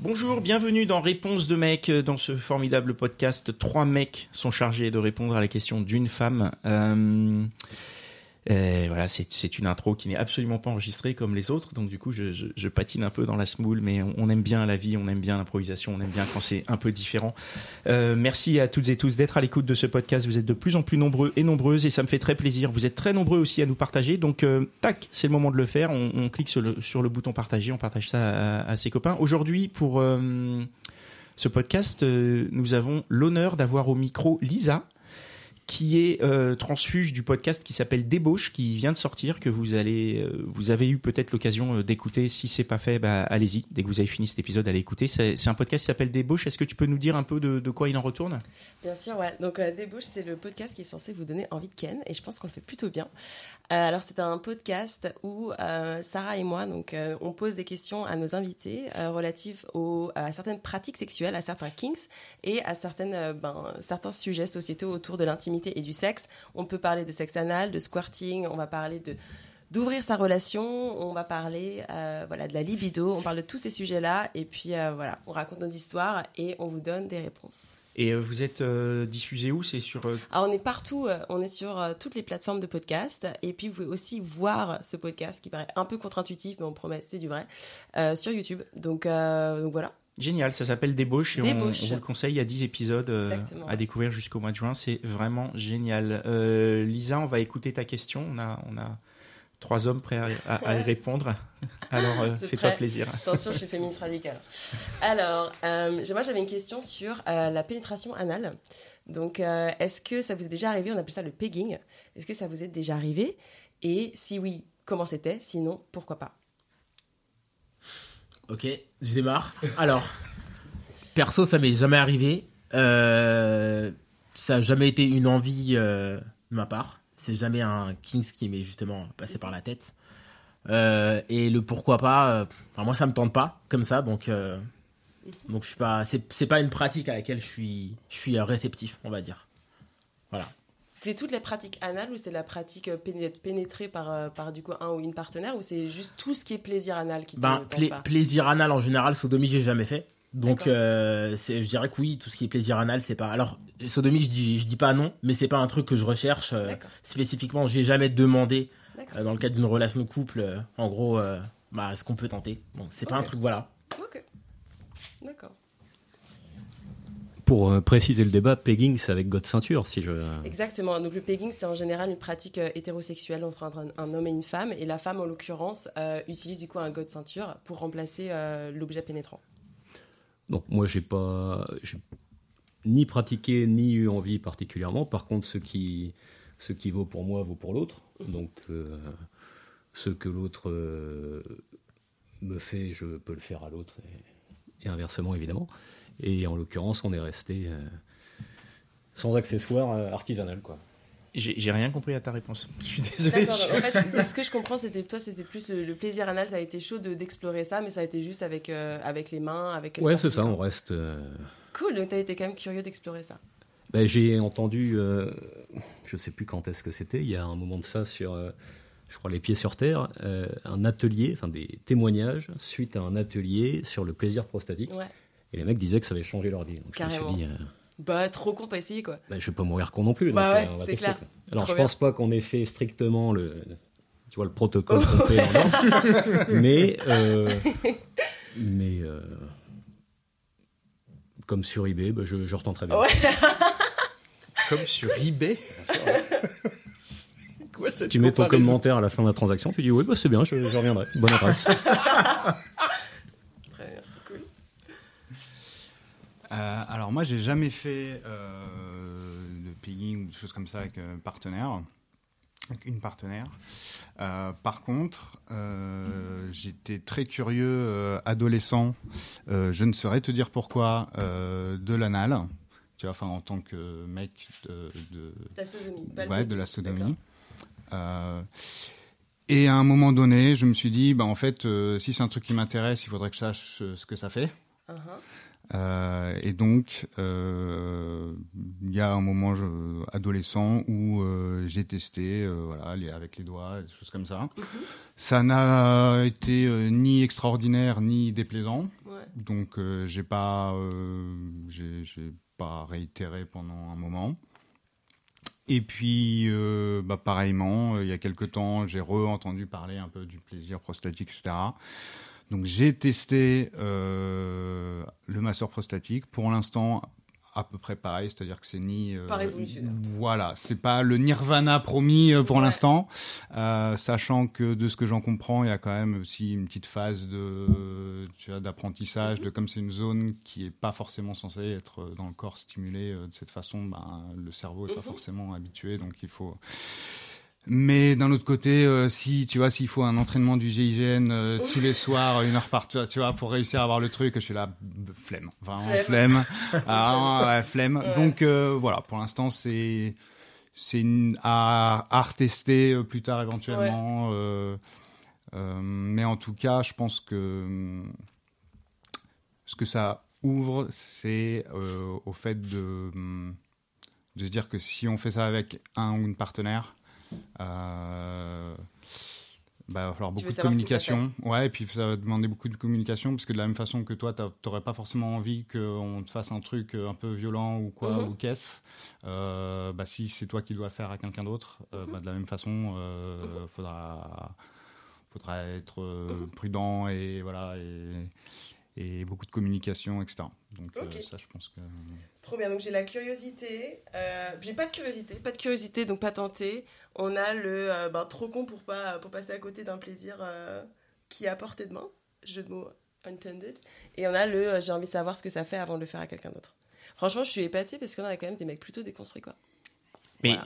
Bonjour, bienvenue dans Réponse de mec, euh, dans ce formidable podcast. Trois mecs sont chargés de répondre à la question d'une femme. Euh, euh, voilà, c'est une intro qui n'est absolument pas enregistrée comme les autres, donc du coup je, je, je patine un peu dans la smoule, mais on, on aime bien la vie, on aime bien l'improvisation, on aime bien quand c'est un peu différent. Euh, merci à toutes et tous d'être à l'écoute de ce podcast. Vous êtes de plus en plus nombreux et nombreuses et ça me fait très plaisir. Vous êtes très nombreux aussi à nous partager, donc euh, tac, c'est le moment de le faire. On, on clique sur le, sur le bouton partager, on partage ça à, à ses copains. Aujourd'hui, pour euh, ce podcast, euh, nous avons l'honneur d'avoir au micro Lisa qui est euh, transfuge du podcast qui s'appelle Débauche, qui vient de sortir, que vous euh, avez eu peut-être l'occasion euh, d'écouter. Si c'est pas fait, bah, allez-y. Dès que vous avez fini cet épisode, allez écouter. C'est un podcast qui s'appelle Débauche. Est-ce que tu peux nous dire un peu de, quoi il en retourne? Bien sûr, ouais. Donc, Débauche, c'est le podcast qui est censé vous donner envie de Ken, et je pense qu'on le fait plutôt bien. Alors, c'est un podcast où Sarah et moi, donc, on pose des questions à nos invités relatives à certaines pratiques sexuelles, à certains kinks et à ben, certains sujets sociétaux autour de l'intimité et du sexe. On peut parler de sexe anal, de squirting, on va parler de d'ouvrir sa relation, on va parler euh, voilà de la libido, on parle de tous ces sujets-là et puis euh, voilà, on raconte nos histoires et on vous donne des réponses. Et euh, vous êtes euh, diffusé où? C'est sur euh, Alors on est partout, euh, on est sur toutes les plateformes de podcast et puis vous pouvez aussi voir ce podcast qui paraît un peu contre-intuitif mais on promet c'est du vrai sur YouTube. Donc, donc voilà. Génial, ça s'appelle Débauche et on, Débauche. on vous le conseille. Il y a 10 épisodes euh, à découvrir jusqu'au mois de juin. C'est vraiment génial. Euh, Lisa, on va écouter ta question. On a, on a trois hommes prêts à, à- à y répondre. Alors, euh, fais-toi plaisir. Attention, je suis féministe radicale. Alors, euh, moi j'avais une question sur la pénétration anale. Donc, est-ce que ça vous est déjà arrivé On appelle ça le pegging? Est-ce que ça vous est déjà arrivé? Et si oui, comment c'était? Sinon, pourquoi pas? Ok, je démarre. Alors, perso, ça m'est jamais arrivé. Euh, ça n'a jamais été une envie euh, de ma part. C'est jamais un Kings qui m'est justement passé par la tête. Euh, et le pourquoi pas, enfin, moi ça me tente pas comme ça, donc donc je suis pas, c'est pas une pratique à laquelle je suis je suis réceptif, on va dire. Voilà. C'est toutes les pratiques anales ou c'est la pratique péné- pénétrée par, euh, par du coup un ou une partenaire ou c'est juste tout ce qui est plaisir anal qui te Ben, tente pla- pas plaisir anal en général, sodomie j'ai jamais fait. Donc euh, je dirais que oui, tout ce qui est plaisir anal, c'est pas. Alors sodomie, je dis je dis pas non, mais c'est pas un truc que je recherche euh, spécifiquement. J'ai jamais demandé euh, dans le cadre d'une relation de couple. en gros, bah ce qu'on peut tenter. Bon, c'est pas un truc voilà. Ok. D'accord. Pour euh, préciser le débat, pegging, c'est avec God ceinture, si je. Exactement. Donc le pegging, c'est en général une pratique euh, hétérosexuelle entre un, un homme et une femme. Et la femme, en l'occurrence, euh, utilise du coup un god ceinture pour remplacer euh, l'objet pénétrant. Non, moi, j'ai pas, ni pratiqué ni eu envie particulièrement. Par contre, ce qui, ce qui vaut pour moi vaut pour l'autre. Donc, euh, ce que l'autre me fait, je peux le faire à l'autre, et, et inversement, évidemment. Et en l'occurrence, on est resté euh, sans accessoire euh, artisanal, quoi. J'ai rien compris à ta réponse. Je suis désolé. En fait, ce- que je comprends, c'était toi, c'était plus le, le plaisir anal. Ça a été chaud de- d'explorer ça, mais ça a été juste avec euh, avec les mains, avec. Ouais, c'est ça. On reste. euh, Cool. Donc t'as été quand même curieux d'explorer ça. Ben, j'ai entendu, euh, je sais plus quand est-ce que c'était, il y a un moment de ça sur, euh, je crois, Les Pieds sur Terre, euh, un atelier, enfin des témoignages suite à un atelier sur le plaisir prostatique. Ouais. Et les mecs disaient que ça avait changé leur vie. Donc Carrément. je me suis dit, euh, Bah trop con pas essayer quoi. ben, je vais pas mourir con non plus. Bah donc, ouais, euh, on va c'est tester, clair. quoi. Alors Trop je pense pas qu'on ait fait strictement le, tu vois, le protocole qu'on fait en mais, euh, mais euh, comme sur eBay, ben, je, je retenterai bien. Ouais. Comme sur eBay. Quoi cette Tu mets ton commentaire à la fin de la transaction, tu dis oui, bah, c'est bien, je, je reviendrai. Bonne adresse. Très bien. Cool. Euh, alors moi, j'ai jamais fait euh, de pegging ou de choses comme ça avec euh, partenaire. avec une partenaire. Euh, par contre, j'étais très curieux, adolescent, je ne saurais te dire pourquoi, de l'anal. Tu vois, enfin, en tant que mec de, de, La sodomie. ouais, de la et à un moment donné, je me suis dit, bah, en fait, si c'est un truc qui m'intéresse, il faudrait que je sache ce que ça fait. Uh-huh. Euh, et donc, euh, il y a un moment je- adolescent où euh, j'ai testé, voilà, les- avec les doigts, des choses comme ça. Ça n'a été ni extraordinaire ni déplaisant, Ouais. donc j'ai pas, j'ai pas réitéré pendant un moment. Et puis, bah, pareillement, il y a quelque temps, j'ai re-entendu parler un peu du plaisir prostatique, etc. Donc j'ai testé euh, le masseur prostatique. Pour l'instant, à peu près pareil, c'est-à-dire que c'est ni euh, Pas révolutionnaire. Voilà, c'est pas le nirvana promis euh, pour Ouais. l'instant, euh, sachant que de ce que j'en comprends, il y a quand même aussi une petite phase de d'apprentissage, de comme c'est une zone qui est pas forcément censée être dans le corps stimulée de cette façon, ben, le cerveau est pas Mhm. forcément habitué, donc il faut mais d'un autre côté, euh, si tu vois, s'il faut un entraînement du GIGN euh, tous les soirs, une heure par tu vois, pour réussir à avoir le truc, je suis là, flemme, vraiment Flemme. flemme, Ah, ouais, flemme. Ouais. Donc euh, voilà, pour l'instant c'est à, à retester plus tard éventuellement. mais en tout cas, je pense que ce que ça ouvre, c'est au fait de de se dire que si on fait ça avec un ou une partenaire, bah, il va falloir beaucoup de communication. Ouais, et puis ça va demander beaucoup de communication, parce que de la même façon que toi, t'aurais pas forcément envie qu'on te fasse un truc euh, un peu violent ou quoi, Mhm. ou qu'est-ce. Euh, bah, si c'est toi qui dois le faire à quelqu'un d'autre, euh, Mhm. bah, de la même façon, euh, faudra, faudra être euh, Mhm. prudent et voilà. Et, et beaucoup de communication, etc. Donc euh, ça, je pense que... Trop bien, donc j'ai la curiosité. Euh, j'ai pas de curiosité, pas de curiosité, donc pas tenté. On a le euh, ben, trop con pour, pas, pour passer à côté d'un plaisir euh, qui est à portée de main, jeu de mots intended. Et on a le euh, j'ai envie de savoir ce que ça fait avant de le faire à quelqu'un d'autre. Franchement, je suis épatée parce qu'on a quand même des mecs plutôt déconstruits, quoi. Mais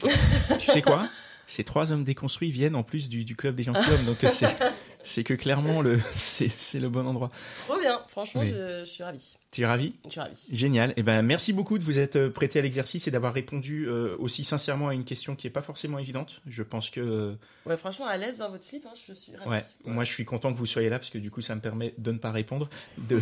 Voilà. tu sais quoi? Ces trois hommes déconstruits viennent en plus du, du club des gentilshommes, donc c'est c'est que clairement le c'est c'est le bon endroit. Trop bien, franchement, Oui. je, je suis ravie. Tu es ravi Je suis ravie. Génial. Et ben merci beaucoup de vous être euh, prêté à l'exercice et d'avoir répondu euh, aussi sincèrement à une question qui est pas forcément évidente. Je pense que euh, Ouais, franchement, à l'aise dans votre slip, hein, je suis ravie. ouais, moi je suis content que vous soyez là parce que du coup ça me permet de ne pas répondre, de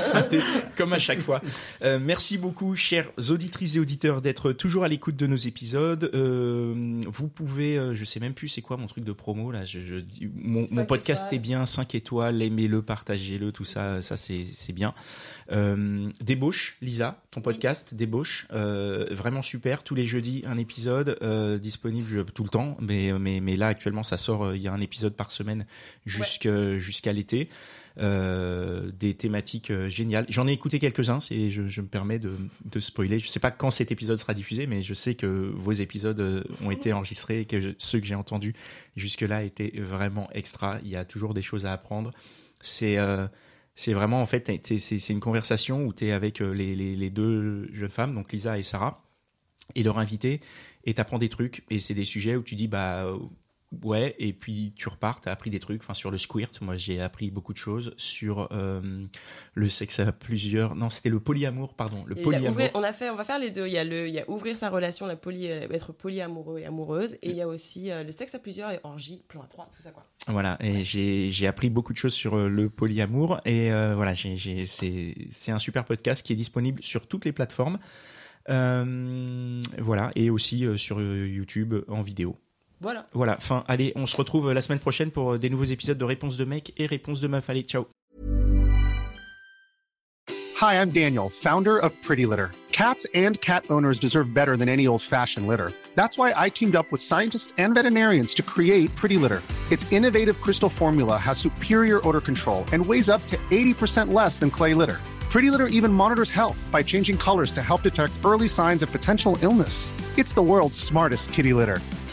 comme à chaque fois. Euh, merci beaucoup, chers auditrices et auditeurs, d'être toujours à l'écoute de nos épisodes. Euh, vous pouvez, je sais même plus c'est quoi mon truc de promo là. Je, mon, mon Cinq podcast est bien, 5 étoiles, aimez-le, partagez-le, tout ça, ça c'est bien. Euh, Débauche, Lisa, ton podcast Débauche, euh, vraiment super. Tous les jeudis un épisode euh, disponible tout le temps, mais mais mais là actuellement ça sort. Il y a un épisode par semaine jusqu'à jusqu'à l'été. Euh, des thématiques euh, géniales. J'en ai écouté quelques-uns, et je, me permets de, spoiler. Je sais pas quand cet épisode sera diffusé, mais je sais que vos épisodes euh, ont été enregistrés et que ceux que j'ai entendus jusque-là étaient vraiment extra. Il y a toujours des choses à apprendre. C'est vraiment en fait c'est une conversation où tu es avec les, les, deux jeunes femmes, donc Lisa et Sarah, et leur invité, et t'apprends des trucs, et c'est des sujets où tu dis bah ouais, et puis tu repars, t'as appris des trucs, enfin sur le squirt, moi j'ai appris beaucoup de choses sur euh, le sexe à plusieurs, non c'était le polyamour, pardon, le polyamour. ouvrir- on a fait, on va faire les deux. Il y a le, il y a ouvrir sa relation, la poly, euh, être polyamoureux et amoureuse, et il y a aussi euh, le sexe à plusieurs et orgie, plan à trois, tout ça quoi. Voilà, et j'ai j'ai appris beaucoup de choses sur le polyamour et euh, voilà, c'est un super podcast qui est disponible sur toutes les plateformes, voilà, et aussi sur YouTube en vidéo. Voilà. Voilà, fin. Allez, on se retrouve la semaine prochaine pour euh, des nouveaux épisodes de Réponse de mec et Réponse de meuf. Allez, ciao. Hi, I'm Daniel, founder of Pretty Litter. Cats and cat owners deserve better than any old fashioned litter. That's why I teamed up with scientists and veterinarians to create Pretty Litter. Its innovative crystal formula has superior odor control and weighs up to 80% less than clay litter. Pretty Litter even monitors health by changing colors to help detect early signs of potential illness. It's the world's smartest kitty litter.